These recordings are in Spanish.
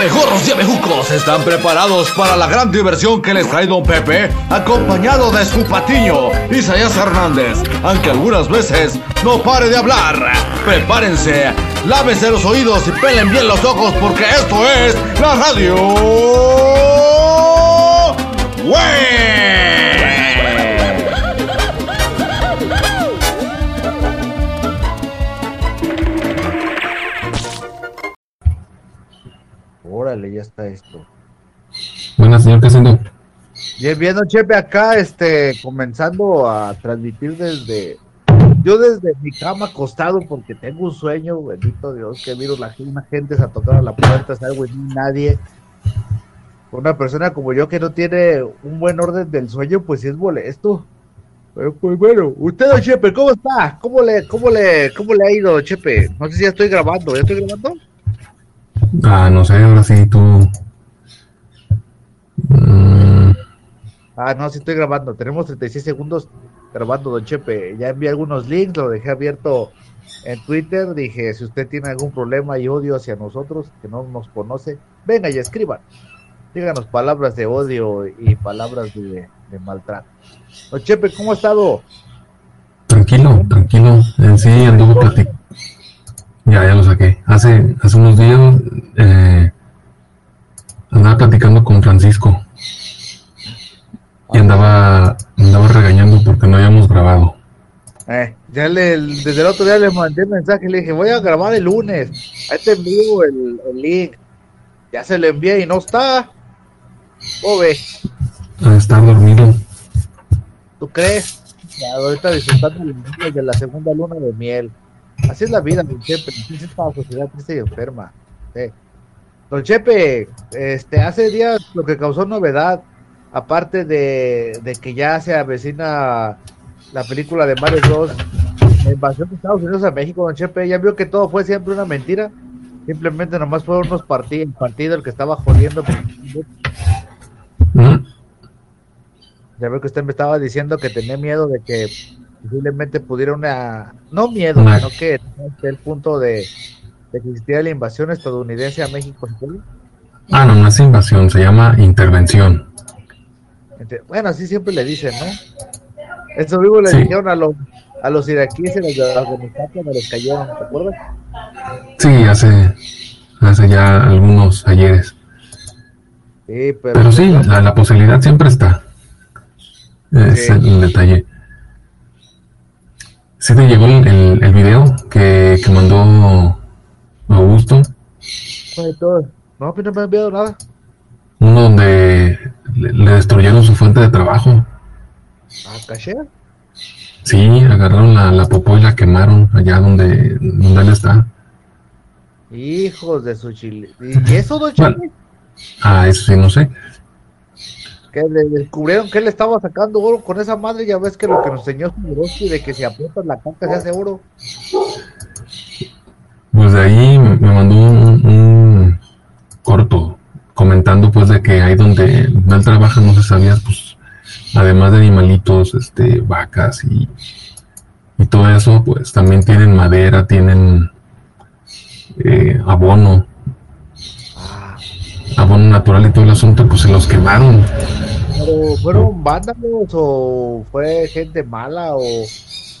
Abejorros y abejucos están preparados para la gran diversión que les trae Don Pepe, acompañado de su patiño, Isaías Hernández, aunque algunas veces no pare de hablar. Prepárense, lávense los oídos y pelen bien los ojos porque esto es la radio. ¡Wey! Órale, ya está esto. Buenas, señor Casendo. Bien, bien, don Chepe, acá, este, comenzando a transmitir desde, yo desde mi cama acostado porque tengo un sueño, bendito Dios, que miro la gente a tocar a la puerta, salgo y ni nadie. Una persona como yo que no tiene un buen orden del sueño, pues sí es molesto. Pero pues bueno, usted, don Chepe, ¿cómo está? ¿Cómo le, cómo le, cómo le ha ido, Chepe? No sé si ya estoy grabando, ¿ya estoy grabando? Ah, no sé, ahora sí tú. Mm, Ah, no, sí estoy grabando. Tenemos 36 segundos grabando, don Chepe. Ya envié algunos links, lo dejé abierto en Twitter. Dije, si usted tiene algún problema y odio hacia nosotros, que no nos conoce, venga y escriban. Díganos palabras de odio y palabras de, de maltrato. Don Chepe, ¿cómo ha estado? tranquilo, tranquilo. En sí anduvo platicando. Ya, ya lo saqué. Hace, hace unos días eh, andaba platicando con Francisco y andaba, andaba regañando porque no habíamos grabado. Eh, ya le, desde el otro día le mandé mensaje, le dije, voy a grabar el lunes. Ahí te envío el, el link. Ya se lo envié y no está. ¿Cómo ves? A estar dormido. ¿Tú crees? Ya, ahorita disfrutando días de la segunda luna de miel. Así es la vida, don Chepe. Así es esta sociedad triste y enferma. Sí. Don Chepe, este, hace días lo que causó novedad, aparte de, de que ya se avecina la película de Mario Bros. La invasión de Estados Unidos a México, don Chepe, ya vio que todo fue siempre una mentira. Simplemente nomás fueron unos partidos, el partido el que estaba jodiendo. Ya veo que usted me estaba diciendo que tenía miedo de que posiblemente pudiera una... No miedo, sino que el punto de, de que existiera la invasión estadounidense a México. ¿sí? Ah, no, no es invasión, se llama intervención. Bueno, así siempre le dicen, ¿no? Eso mismo le Sí. dijeron a los, a los iraquíes en los de Afganistán cuando les cayeron, ¿te acuerdas? Sí, hace, hace ya algunos ayeres. Sí, pero... Pero sí, la, la posibilidad siempre está. Es Sí. el detalle. ¿Sí te llegó el, el- el video que, que mandó Augusto? No, pues no me ha enviado nada. Uno donde le, le destruyeron su fuente de trabajo. ¿Ah, caché? Sí, agarraron la, la popó y la quemaron allá donde, donde él está. Hijos de su chile. ¿Y eso, don Chepe? Ah, eso sí, no sé. Que le descubrieron que él estaba sacando oro con esa madre. Ya ves que lo que nos enseñó Swarovski de que si aprietas la caca se hace oro. Pues de ahí me mandó un, un corto comentando pues de que ahí donde él trabaja, no se sabía, pues además de animalitos, este, vacas y, y todo eso, pues también tienen madera, tienen eh, abono, abono natural y todo el asunto, pues se los quemaron. pero ¿fueron vándalos o fue gente mala o,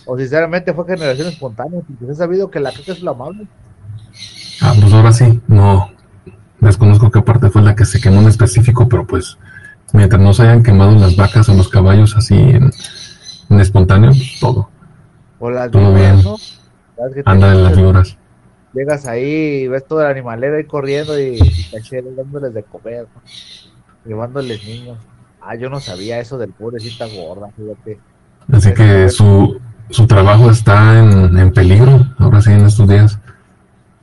o sinceramente fue generación espontánea? Porque ha sabido que la caca es lo amable. Ah, pues ahora sí, no desconozco qué parte fue la que se quemó en específico, pero pues mientras no se hayan quemado las vacas o los caballos así en, en espontáneo, pues, todo. O las Todo bien. ¿no? Sabes que Anda en las víboras. Llegas ahí, ves todo el animalero ahí corriendo y, y caché dándoles de comer, ¿no? llevándoles niños. Ah, yo no sabía eso del pobrecita gorda, fíjate. Así que su, su trabajo está en, en peligro, ahora sí en estos días.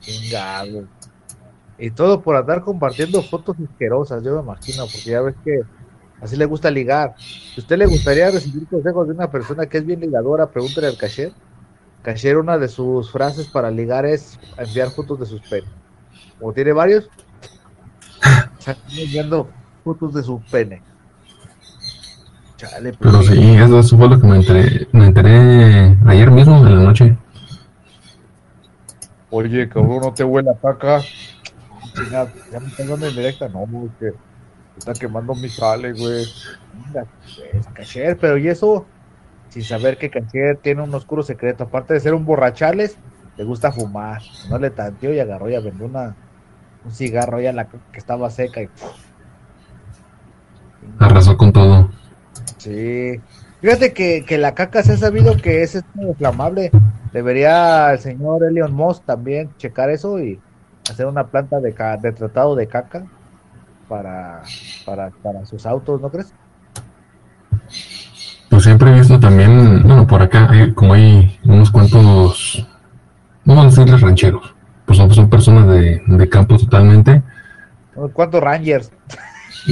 Chingado. Y todo por andar compartiendo fotos asquerosas, yo me imagino, porque ya ves que así le gusta ligar. Si a usted le gustaría recibir consejos de una persona que es bien ligadora, pregúntele al cashier. Cashier, una de sus frases para ligar es enviar fotos de sus penes. como tiene varios, están viendo fotos de su pene. Chale, pues Pero sí, eso, eso fue lo que me enteré, me enteré ayer mismo en la noche. Oye, cabrón, no te huele a caca. Ya me están dando en directa. No, güey, que está quemando mi sale, güey. Mira, es Cacher, pero y eso, sin saber que Cacher tiene un oscuro secreto. Aparte de ser un borrachales, le gusta fumar. No le tanteó y agarró y vendió una, un cigarro ahí a la que estaba seca y. Arrasó con todo. Sí. Fíjate que, que la caca se ha sabido que es este, inflamable. Debería el señor Elion Moss también checar eso y hacer una planta de, de tratado de caca para, para, para sus autos, ¿no crees? Siempre he visto también, bueno, por acá, hay, como hay unos cuantos, no vamos a decirles rancheros, pues son, son personas de, de campo totalmente. Unos cuantos Rangers.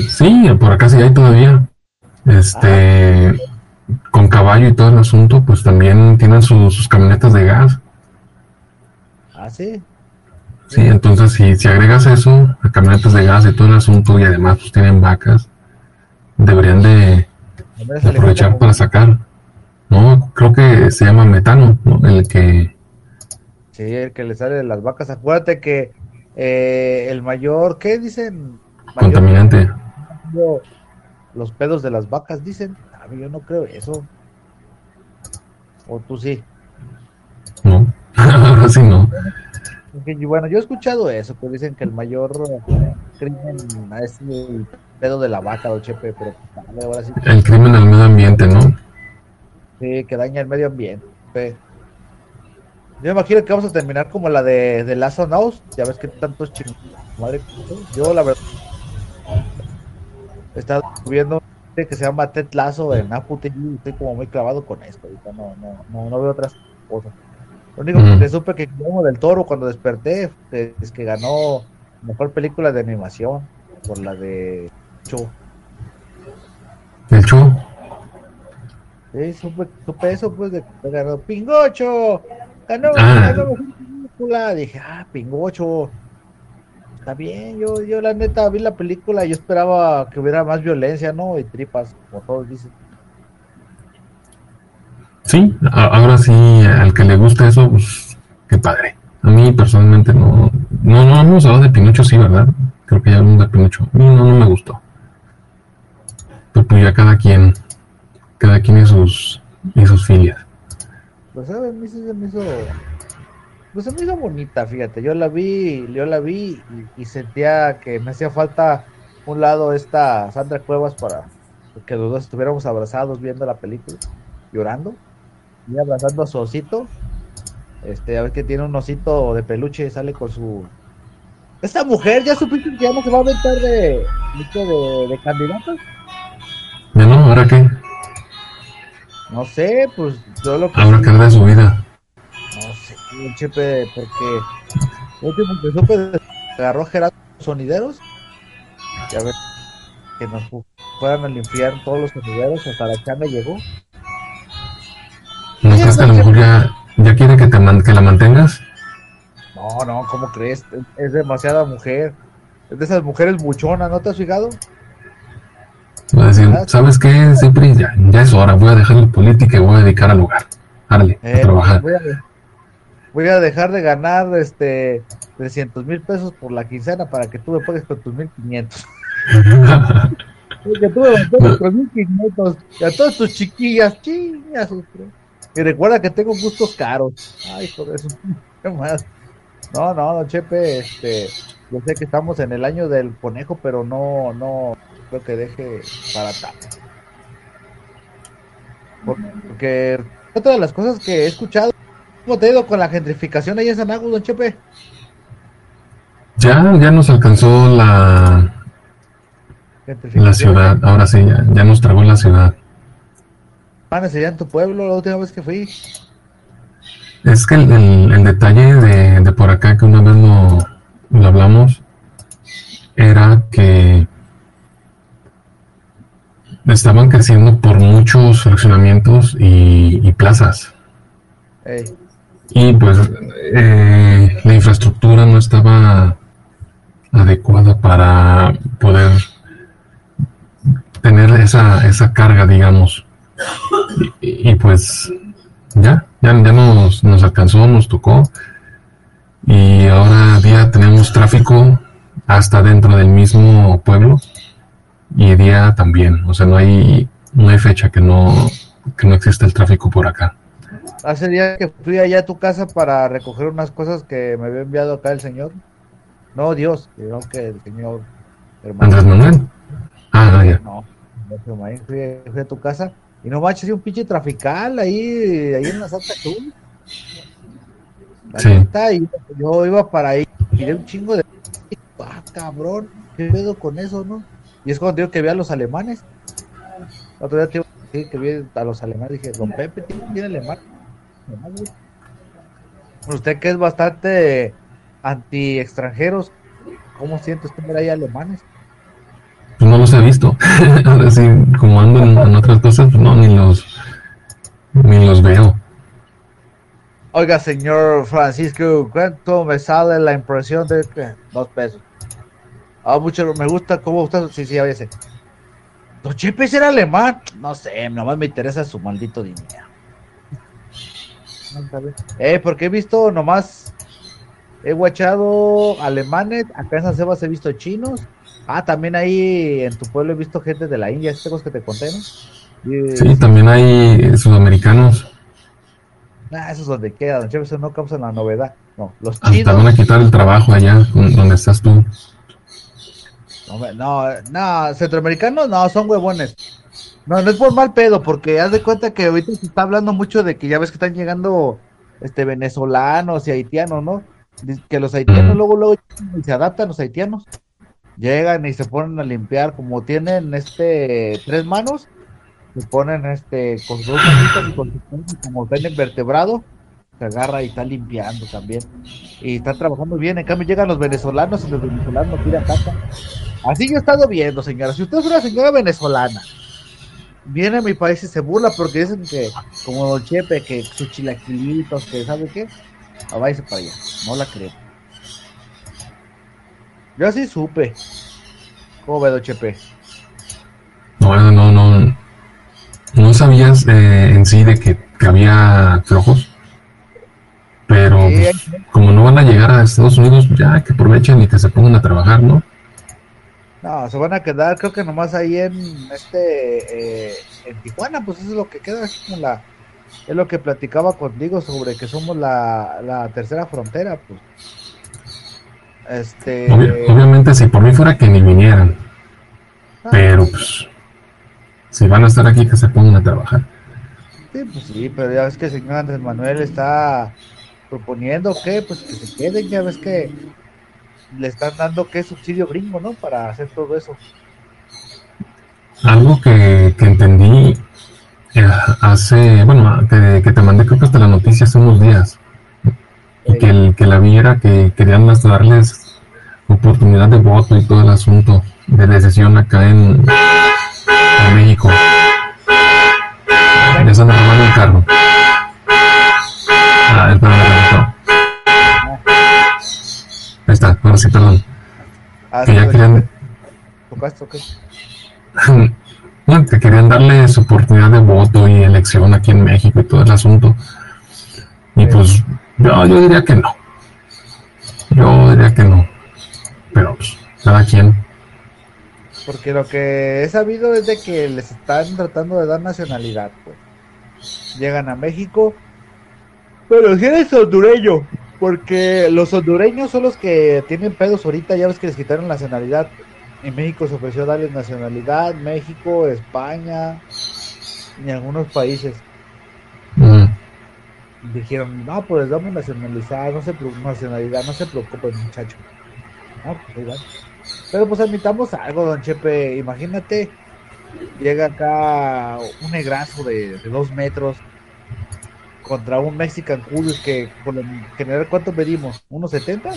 Sí, por acá sí hay todavía. Este, con caballo y todo el asunto, pues también tienen su- sus camionetas de gas. Ah, sí. Sí, entonces si, si agregas eso a camionetas de gas y todo el asunto y además pues tienen vacas, deberían de aprovechar para sacar. No, creo que se llama metano, ¿no? El que Sí, el que le sale de las vacas. Acuérdate que eh, el mayor, ¿qué dicen? Mayor- contaminante. Los pedos de las vacas, dicen. Yo no creo eso. O tú sí. No, ahora sí no. Bueno, yo he escuchado eso, que dicen que el mayor eh, crimen es el pedo de la vaca, don Chepe, pero ahora sí, El crimen al medio ambiente, ¿no? sí, que daña el medio ambiente. Yo me imagino que vamos a terminar como la de, de Last of Us, ya ves que tantos chingados. Madre, yo la verdad he estado viendo que se llama Ted Lasso en Apple TV y estoy como muy clavado con esto. Ahorita no, no, no, no veo otras cosas. Lo único Mm. que supe que Guillermo del Toro cuando desperté es que ganó mejor película de animación por la de Cho. El show. Sí, supe, supe eso pues de ganó Pingocho. Ganó, Ah. ganó película. Dije, ah, Pingocho. Está bien, yo, yo la neta vi la película y yo esperaba que hubiera más violencia, ¿no? Y tripas, como todos dicen. Sí, ahora sí, al que le gusta eso, pues qué padre. A mí personalmente no, no, no hemos hablado de Pinocho, sí, ¿verdad? Creo que ya hablamos de Pinocho. A mí no, no me gustó. Pero pues ya cada quien, cada quien y sus, y sus filias. Pues a mí se me hizo. Pues se me hizo bonita, fíjate. Yo la vi, yo la vi y, y sentía que me hacía falta un lado esta Sandra Cuevas para que los dos estuviéramos abrazados viendo la película, llorando, y abrazando a su osito. Este, a ver que tiene un osito de peluche y sale con su. Esta mujer, ¿ya supiste que ya no se va a aventar de, de, de candidatos? ¿Ahora qué? No sé, pues yo lo que Ahora qué de su vida. No sé, chepe, porque lo último que supe agarró a Gerardo Sonideros. Ya ves que nos fu- fueran al infierno todos los sonideros, hasta la changa llegó. ¿No crees que a lo mejor ya, ya quiere que, te man- que la mantengas? No, no, ¿cómo crees? Es, es demasiada mujer. Es de esas mujeres buchonas, ¿no te has fijado? Va a decir, ¿sabes qué, Cipri? Ya, ya es hora, voy a dejar la política y voy a dedicar al hogar. Árale, a Eh, trabajar. voy, a, voy a dejar de ganar este 300 mil pesos por la quincena para que tú me pagues con tus 1500. Que tú me mantengas con 1500 y a todas tus chiquillas, chingas. Y recuerda que tengo gustos caros. Ay, joder, eso. ¿Qué más? No, no, don Chepe, este, yo sé que estamos en el año del conejo, pero no, no creo que deje para tanto. Porque otra de las cosas que he escuchado, ¿cómo te ha ido con la gentrificación ahí en San Agus, don Chepe? Ya, ya nos alcanzó la, la ciudad. Ahora sí, ya, ya nos tragó la ciudad. Panes allá en tu pueblo la última vez que fui. Es que el, el- el detalle de, de por acá que una vez lo, lo hablamos era que estaban creciendo por muchos fraccionamientos y, plazas. Y pues eh, la infraestructura no estaba adecuada para poder tener esa, esa carga, digamos. Y, y pues ya, ya, ya nos, nos alcanzó, nos tocó. Y ahora día tenemos tráfico hasta dentro del mismo pueblo y día también. O sea, no hay, no hay fecha que no, que no exista el tráfico por acá. Hace días que fui allá a tu casa para recoger unas cosas que me había enviado acá el señor. No, Dios, sino que el señor Andrés Manuel. Ah, ya. No, fui, fui, a tu casa y no manches, un pinche trafical ahí, ahí en la Santa Cruz. Sí. y yo iba para ahí, miré un chingo de. Ah, cabrón, ¿qué pedo con eso, no? Y es cuando digo que vi a los alemanes. otro día te que vi a los alemanes, dije, don Pepe tiene alemán. Usted que es bastante anti extranjeros, ¿cómo siente usted ver ahí alemanes? Pues no los he visto. Ahora sí, como ando en, otras cosas, pues no, ni los, ni los veo. Oiga, señor Francisco, ¿cuánto me sale la impresión de que dos pesos? Ah, mucho, me gusta cómo usted, sí, sí, a veces. Don Chepe era alemán. No sé, nomás me interesa su maldito dinero. Eh, porque he visto nomás, he guachado alemanes, acá en San Sebas he visto chinos. Ah, también ahí en tu pueblo he visto gente de la India, estos que te conté, ¿no? sí, también hay sudamericanos. Ah, eso es donde queda, don Chepe, eso no causa la novedad. No, los chinos. Te van a quitar el trabajo allá, donde estás tú. No, no, no, centroamericanos no, son huevones. No, no es por mal pedo, porque haz de cuenta que ahorita se está hablando mucho de que ya ves que están llegando este venezolanos y haitianos, ¿no? Que los haitianos luego luego se adaptan los haitianos. Llegan y se ponen a limpiar, como tienen este tres manos, se ponen este con dos manitas y con como tienen vertebrado, se agarra y está limpiando también. Y está trabajando bien. En cambio llegan los venezolanos y los venezolanos tiran caca. Así yo he estado viendo, señora. Si usted es una señora venezolana viene a mi país y se burla porque dicen que, como Don Chepe, que sus chilaquilitos, que sabe qué, a váyase para allá. No la creo. Yo así supe. ¿Cómo ve Don Chepe? No, no, no. No sabías eh, en sí de que, había flojos. Pero pues, como no van a llegar a Estados Unidos, ya que aprovechen y que se pongan a trabajar, ¿no? No, se van a quedar, creo que nomás ahí en este, eh, en Tijuana, pues eso es lo que queda, es como la, es lo que platicaba contigo sobre que somos la, la tercera frontera, pues. Este. obviamente, si por mí fuera que ni vinieran, ah. pero pues, si van a estar aquí, que se pongan a trabajar. Sí, pues sí, pero ya ves que el señor Andrés Manuel está proponiendo que, pues que se queden, ya ves que le están dando que subsidio gringo, ¿no? Para hacer todo eso. Algo que, entendí eh, hace, bueno, que, te mandé creo que hasta la noticia hace unos días, y que, el, que la viera que querían hasta darles oportunidad de voto y todo el asunto de decisión acá en, México. Ya armando el carro. Ah, el perro Ahí está, ahora sí, perdón. Ah, que ya querían... ¿Tocaste que querían darles oportunidad de voto y elección aquí en México y todo el asunto. Y pues yo, yo diría que no. Yo diría que no. Pero pues, cada quien. Porque lo que he sabido es de que les están tratando de dar nacionalidad. Pues. Llegan a México, pero si eres hondureño, porque los hondureños son los que tienen pedos ahorita, ya ves que les quitaron la nacionalidad. En México se ofreció darles nacionalidad, México, España y algunos países. Dijeron, no, pues damos nacionalidad, no se nacionalidad, no se preocupen muchacho. Pues, Pero pues admitamos algo, don Chepe, imagínate, llega acá un negrazo de, de dos metros, contra un Mexican Curious que por en general cuánto medimos, ¿unos 70?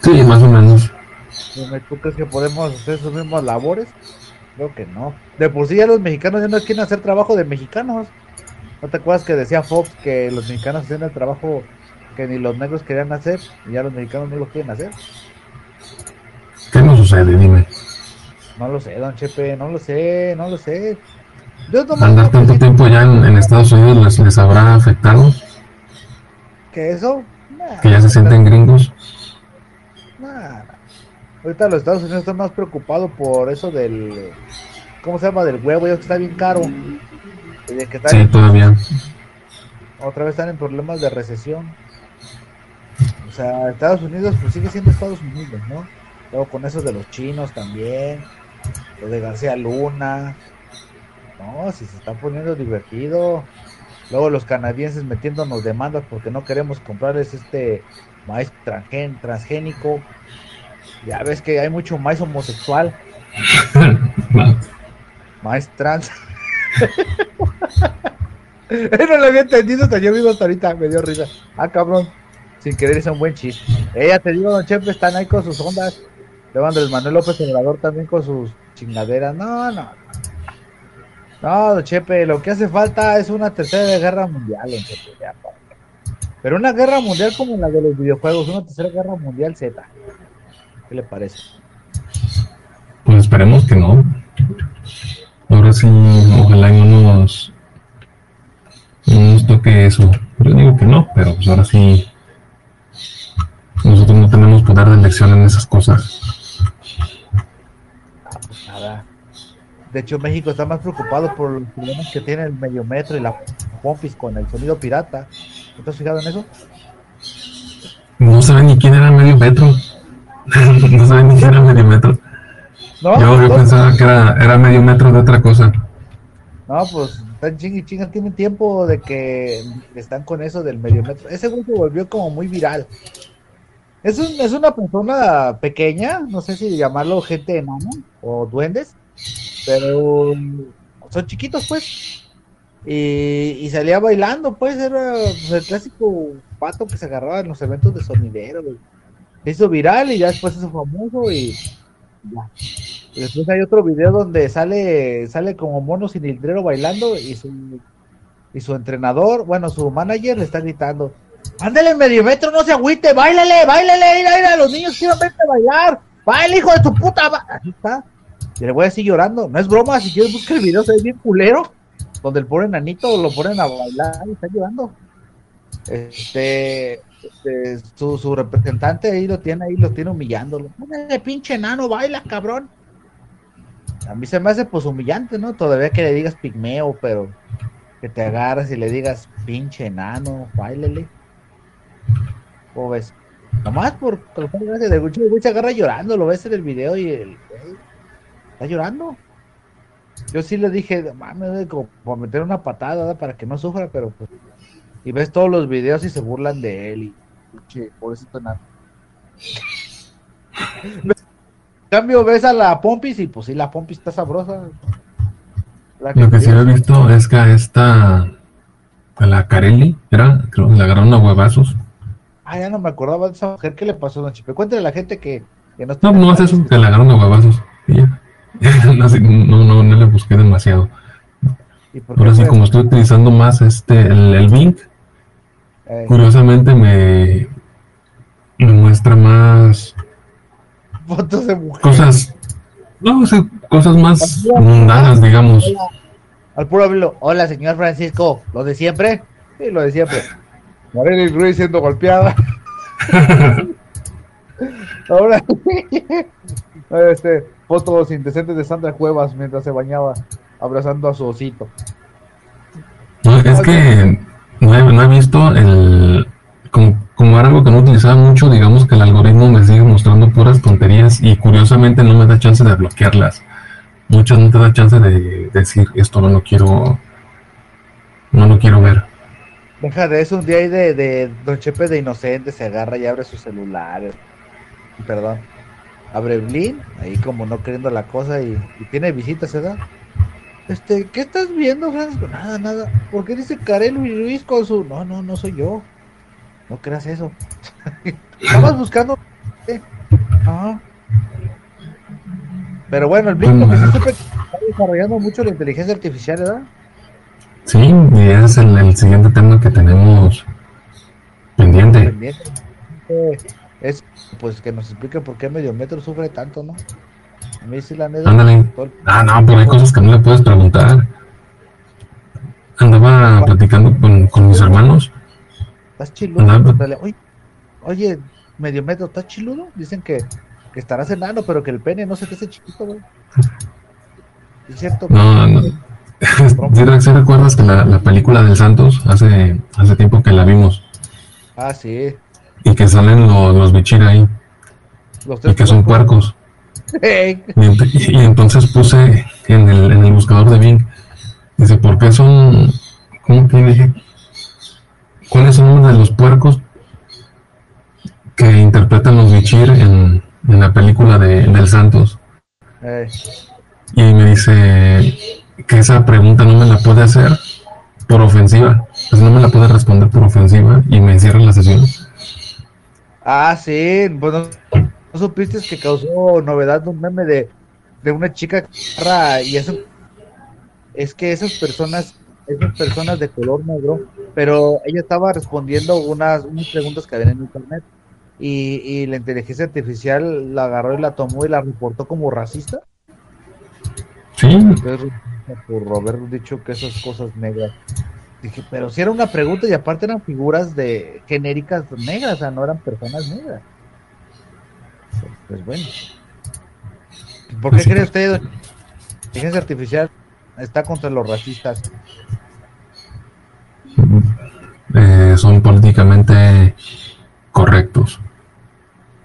Sí, más o menos. ¿Tú crees que podemos hacer sus mismas labores? Creo que no. De por sí ya los mexicanos ya no quieren hacer trabajo de mexicanos. ¿No te acuerdas que decía Fox que los mexicanos hacían el trabajo que ni los negros querían hacer y ya los mexicanos no lo quieren hacer? ¿Qué nos sucede? Dime. No lo sé, don Chepe, no lo sé, no lo sé. Andar tanto tiempo ya en, Estados Unidos les, les, habrá afectado. ¿Qué eso? que ya se sienten gringos. Ahorita los Estados Unidos están más preocupados por eso del. ¿Cómo se llama? Del huevo, ya que está bien caro. sí, todavía. Otra vez están en problemas de recesión. O sea, Estados Unidos pues sigue siendo Estados Unidos, ¿no? Luego con eso de los chinos también. Lo de García Luna. No, si se está poniendo divertido. Luego los canadienses metiéndonos demandas porque no queremos comprarles este maíz transgénico. Ya ves que hay mucho maíz homosexual. maíz trans. no lo había entendido hasta yo vivo hasta ahorita, me dio risa. Ah, cabrón. Sin querer es un buen chiste. Ella te digo, don Chepe, están ahí con sus ondas. Luego Andrés Manuel López Obrador también con sus chingaderas. No, no. No, Chepe, lo que hace falta es una tercera guerra mundial, don Chepe. Pero una guerra mundial como la de los videojuegos, una tercera guerra mundial Z. ¿Qué le parece? Pues esperemos que no. Ahora sí, ojalá no nos, no nos toque eso. Yo digo que no, pero pues ahora sí. Nosotros no tenemos poder de elección en esas cosas. De hecho, México está más preocupado por los problemas que tiene el medio metro y la Pompis con el sonido pirata. ¿No has fijado en eso? No saben ni quién era medio metro. no saben ni quién era medio metro. yo, pensaba que era, era medio metro de otra cosa. No, pues están ching y chinga, tienen tiempo de que están con eso del medio metro. Ese güey se volvió como muy viral. Es, un, es una persona pequeña, no sé si llamarlo gente enana o duendes, pero son chiquitos, pues. Y, salía bailando, pues, era pues, el clásico pato que se agarraba en los eventos de sonidero. Se hizo viral y ya después hizo famoso y ya. Y después hay otro video donde sale sale como mono cilindrero bailando y su, y su entrenador, bueno, su manager le está gritando, ándale medio metro, no se agüite, bailale, bailale, mira, mira, los niños quieren verte bailar, baila hijo de tu puta, así está. Y le voy a decir llorando. No es broma, si quieres buscar el video, se ve bien culero. Donde el pobre nanito lo ponen a bailar y está llorando. Este, este su, su, representante ahí lo tiene, ahí lo tiene humillándolo. de pinche nano, baila, cabrón. A mí se me hace pues humillante, ¿no? Todavía que le digas pigmeo, pero que te agarras y le digas pinche nano, bailele. ¿Cómo ves? Nomás por gracias de Gucci, Gucci agarra llorando, lo ves en el video y el está llorando. Yo sí le dije, mames, como para meter una patada para que no sufra, pero pues. Y ves todos los videos y se burlan de él. Y, che, pobrecito nada. en cambio, ves a la Pompis y pues sí, la Pompis está sabrosa. Lo que sí he visto es que a esta, a la Carelli, era, creo que le agarraron a huevazos. Ah, ya no me acordaba de esa mujer. ¿Qué le pasó, don Chipe? Cuéntale a la gente que, que no No, no hace eso, que le agarraron a huevazos. ya. no, no, no le busqué demasiado. Ahora sí, como estoy utilizando más este el, el Bing, eh. curiosamente me, me muestra más fotos de Cosas, no, cosas más mundanas, digamos. Al puro hablo, hola señor Francisco, ¿lo de siempre? Sí, lo de siempre. Marilyn Ruiz siendo golpeada. Ahora, este, fotos indecentes de Sandra Cuevas mientras se bañaba abrazando a su osito. No, es que no he, visto el como, como, algo que no utilizaba mucho, digamos que el algoritmo me sigue mostrando puras tonterías y curiosamente no me da chance de bloquearlas. Muchas no te da chance de decir esto no lo quiero, no lo quiero ver. Deja de eso, un día ahí de, de Don Chepe de Inocente se agarra y abre su celular. Perdón abre Blin, ahí como no queriendo la cosa y, tiene visitas, ¿verdad? Este, ¿qué estás viendo, Francisco? Nada, nada. ¿Por qué dice Karel y Luis con su.? No, no, no soy yo. No creas eso. Estabas buscando. Ajá. Pero bueno, el Blin que se está desarrollando mucho la inteligencia artificial, ¿verdad? Sí, y ese es el, siguiente tema que tenemos pendiente. pendiente es pues que nos explique por qué Medio Metro sufre tanto, ¿no? A mí sí la neta. Ándale. Ah, no, pero hay cosas que no le puedes preguntar. Andaba platicando con, con mis hermanos. ¿Estás chiludo? Pregúntale, Oye, oye, medio metro, ¿estás chiludo? Dicen que, que estarás enano, pero que el pene no se te hace chiquito, güey. ¿Es cierto? No, no. ¿Sí, re- sí recuerdas que la, la película del Santos hace, hace tiempo que la vimos Ah, sí. Y que salen los, los bichir ahí Los y que son puercos? Y, ent- y entonces puse en el, en el buscador de Bing, dice, ¿por qué son, cómo que dije? ¿Cuáles son uno de los puercos que interpretan los bichir en, en la película de, del Santos? Y me dice que esa pregunta no me la puede hacer por ofensiva. Pues no me la puede responder por ofensiva y me cierra la sesión. Ah, sí. Bueno, ¿no supiste que causó novedad un meme de, de una chica y eso? Es que esas personas, esas personas de color negro, pero ella estaba respondiendo unas, unas preguntas que había en internet y, y la inteligencia artificial la agarró y la tomó y la reportó como racista. Sí, Entonces, por haber dicho que esas cosas negras. Dije, pero si era una pregunta y aparte eran figuras de genéricas negras, o sea, no eran personas negras. Pues bueno. ¿Por qué sí, cree usted la inteligencia artificial está contra los racistas? eh, son políticamente correctos.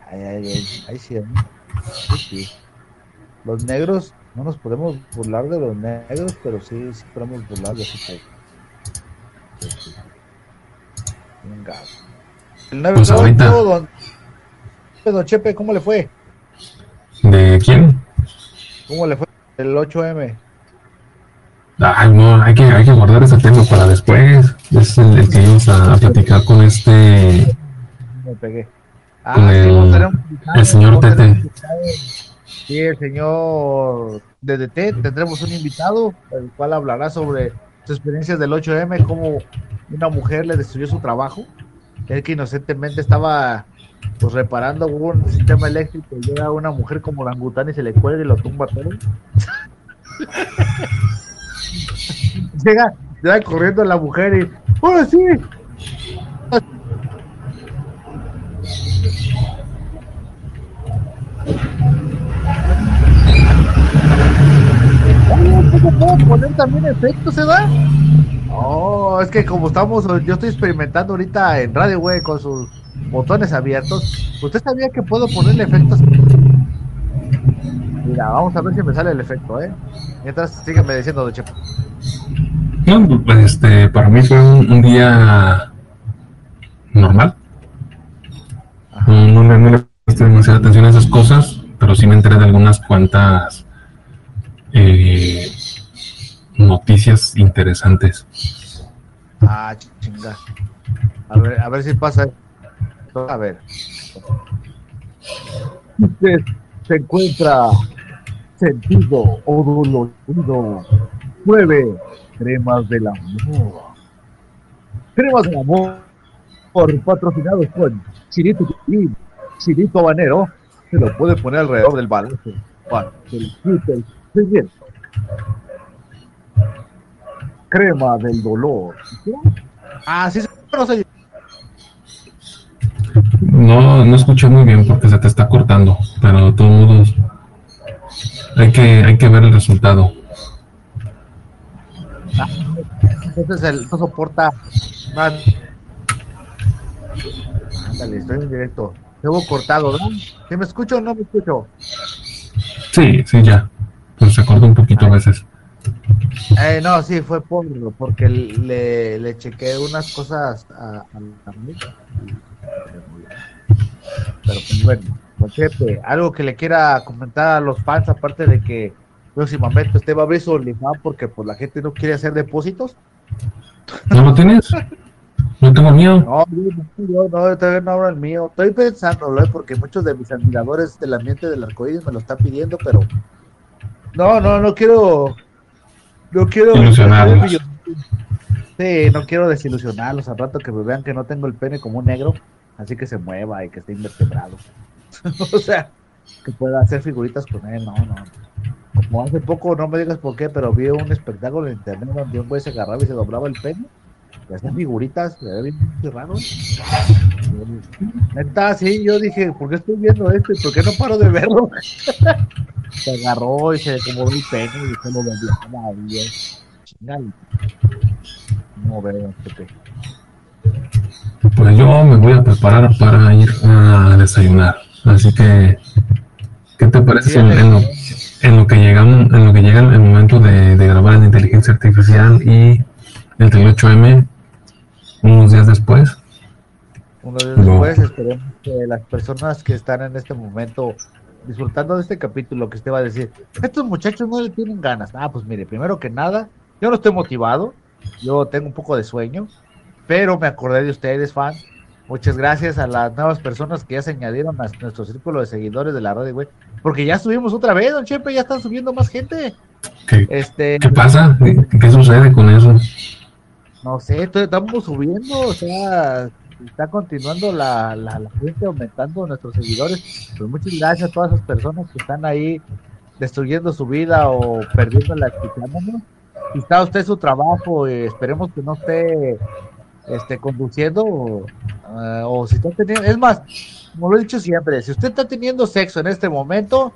Ay, ay, ay, ay, sí, ¿no? Sí, sí. Los negros, no nos podemos burlar de los negros, pero sí, sí podemos burlar de su país. Venga. El 9 Pues ahorita. don, don Chepe, ¿cómo le fue? ¿De quién? ¿Cómo le fue el 8M? Ay, no, hay que, hay que guardar ese tema para después. Es el, el que íbamos a, a platicar con este, Me pegué. Ah, Con el- un señor un Tete. Sí, el señor DDT, tendremos un invitado, el cual hablará sobre sus experiencias del 8M, cómo una mujer le destruyó su trabajo, él que inocentemente estaba pues reparando un sistema eléctrico y llega una mujer como orangután y se le cuelga y lo tumba todo. llega, llega corriendo la mujer y ¡Oh, sí! Oye, ¿cómo puedo poner también efectos, se da? No, es que como estamos, yo estoy experimentando ahorita en radio, güey, con sus botones abiertos. ¿Usted sabía que puedo ponerle efectos? Mira, vamos a ver si me sale el efecto, ¿eh? Mientras, sígueme diciendo, Don Chepo. No, pues, este, para mí fue un, un día normal. No, no no le presté demasiada atención a esas cosas, pero sí me enteré de algunas cuantas eh, noticias interesantes. Ah. A ver, a ver si pasa. A ver. Usted se encuentra sentido o dolorido. Pruebe cremas del amor. Cremas del amor. Por patrocinados con Chirito y Chirito Habanero. Se lo puede poner alrededor del balance quite el. Crema del dolor. Ah, sí, no. No, no escuché muy bien porque se te está cortando, pero de todos modos hay que, hay que ver el resultado. Entonces el no soporta más. Ándale, estoy en directo. Tengo cortado, ¿no? ¿Sí me escucho o no me escucho? Sí, sí, ya. Pues se corta un poquito a veces. Eh, no, sí, fue por, porque le, le chequé unas cosas a, a la amiga. Pero pues bueno, Don Chepe, algo que le quiera comentar a los fans, aparte de que próximamente usted va a abrir su OnlyFans porque pues la gente no quiere hacer depósitos. ¿No lo tienes? No tengo miedo. No, yo, yo no, todavía no abro el mío. Estoy pensándolo, ¿eh? porque muchos de mis admiradores del ambiente del arcoíris me lo están pidiendo, pero no, no, no quiero, no quiero Ilusionarlos. Sí, no quiero desilusionarlos al rato que me vean que no tengo el pene como un negro, así que se mueva y que esté invertebrado. o sea, que pueda hacer figuritas con él, no, no. Como hace poco, no me digas por qué, pero vi un espectáculo en internet donde un güey se agarraba y se doblaba el pene y hacían figuritas, era bien raro. Neta, sí, yo dije, ¿por qué estoy viendo esto y por qué no paro de verlo? se agarró y se acomodó el pene y se lo y es chingado. No veo, Pepe. Pues yo me voy a preparar para ir a desayunar. Así que, ¿qué te parece en lo, en lo que llegamos, en lo que llega el momento de, de grabar en inteligencia artificial y el 38M unos días después? Unos días después esperemos que las personas que están en este momento disfrutando de este capítulo que usted va a decir, estos muchachos no le tienen ganas. Ah, pues mire, primero que nada, yo no estoy motivado, yo tengo un poco de sueño, pero me acordé de ustedes, fans. Muchas gracias a las nuevas personas que ya se añadieron a nuestro círculo de seguidores de la radio, güey. Porque ya subimos otra vez, don Chepe, ya están subiendo más gente. ¿Qué, Este, ¿qué pasa? ¿Qué, qué sucede con eso? no sé, estamos subiendo, o sea, está continuando la, la, la gente aumentando nuestros seguidores. Pues muchas gracias a todas esas personas que están ahí destruyendo su vida o perdiéndola escuchándonos. Está usted su trabajo, eh, esperemos que no esté este, conduciendo o, eh, o si está teniendo, es más, como lo he dicho siempre, si usted está teniendo sexo en este momento,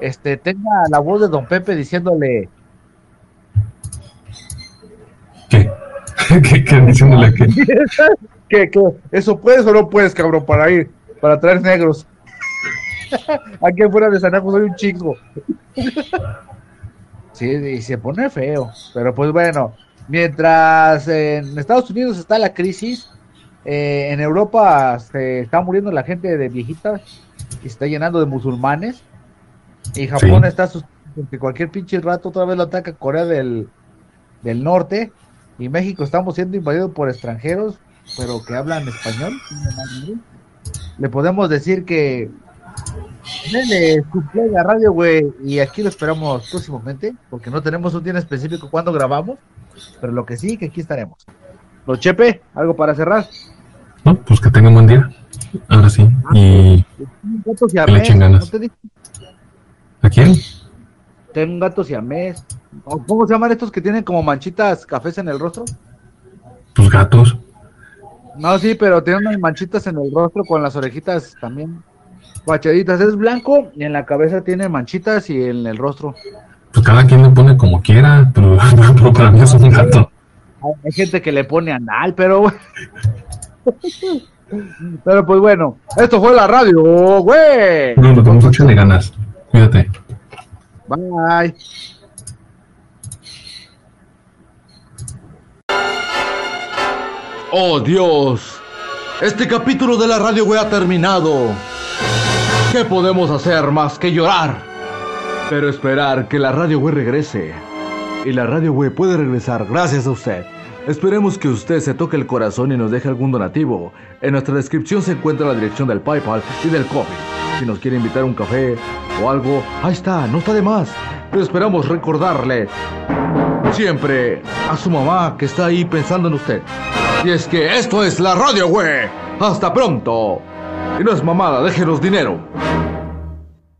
este, tenga la voz de don Pepe diciéndole, ¿Qué? ¿Qué, qué diciéndole que? ¿Qué, qué? ¿Eso puedes o no puedes, cabrón, para ir, para traer negros? Aquí afuera de San soy un chingo. sí, y se pone feo. Pero pues bueno, mientras en Estados Unidos está la crisis, eh, en Europa se está muriendo la gente de viejitas y se está llenando de musulmanes. Y Japón Sí. está asustado que cualquier pinche rato otra vez lo ataca Corea del, del Norte. Y México estamos siendo invadidos por extranjeros, pero que hablan español. Le podemos decir que Nene, cumpleaños a radio, güey, y aquí lo esperamos próximamente, porque no tenemos un día en específico cuando grabamos, pero lo que sí, que aquí estaremos. Don Chepe, ¿algo para cerrar? No, pues que tengan buen día. Ahora sí. ¿Y Un gato Que le echen ganas. a quién? Tengo un gato siamés. ¿O ¿Cómo se llaman estos que tienen como manchitas cafés en el rostro? Pues gatos. No, sí, pero tienen unas manchitas en el rostro con las orejitas también guachaditas. Es blanco y en la cabeza tiene manchitas y en el rostro. Pues cada quien le pone como quiera, pero, pero para mí es un gato. Hay- gente que le pone anal, pero. pero pues bueno, esto fue la radio, güey. No, lo tenemos échale ganas. Cuídate. Bye. ¡Oh, Dios! Este capítulo de la radio web ha terminado. ¿Qué podemos hacer más que llorar? Pero esperar que la radio web regrese. Y la radio web puede regresar gracias a usted. Esperemos que usted se toque el corazón y nos deje algún donativo. En nuestra descripción se encuentra la dirección del PayPal y del Coffee. Si nos quiere invitar un café o algo, ahí está, no está de más. Pero esperamos recordarle siempre a su mamá que está ahí pensando en usted. Y es que esto es la radio, güey. Hasta pronto. Y no es mamada, déjenos dinero.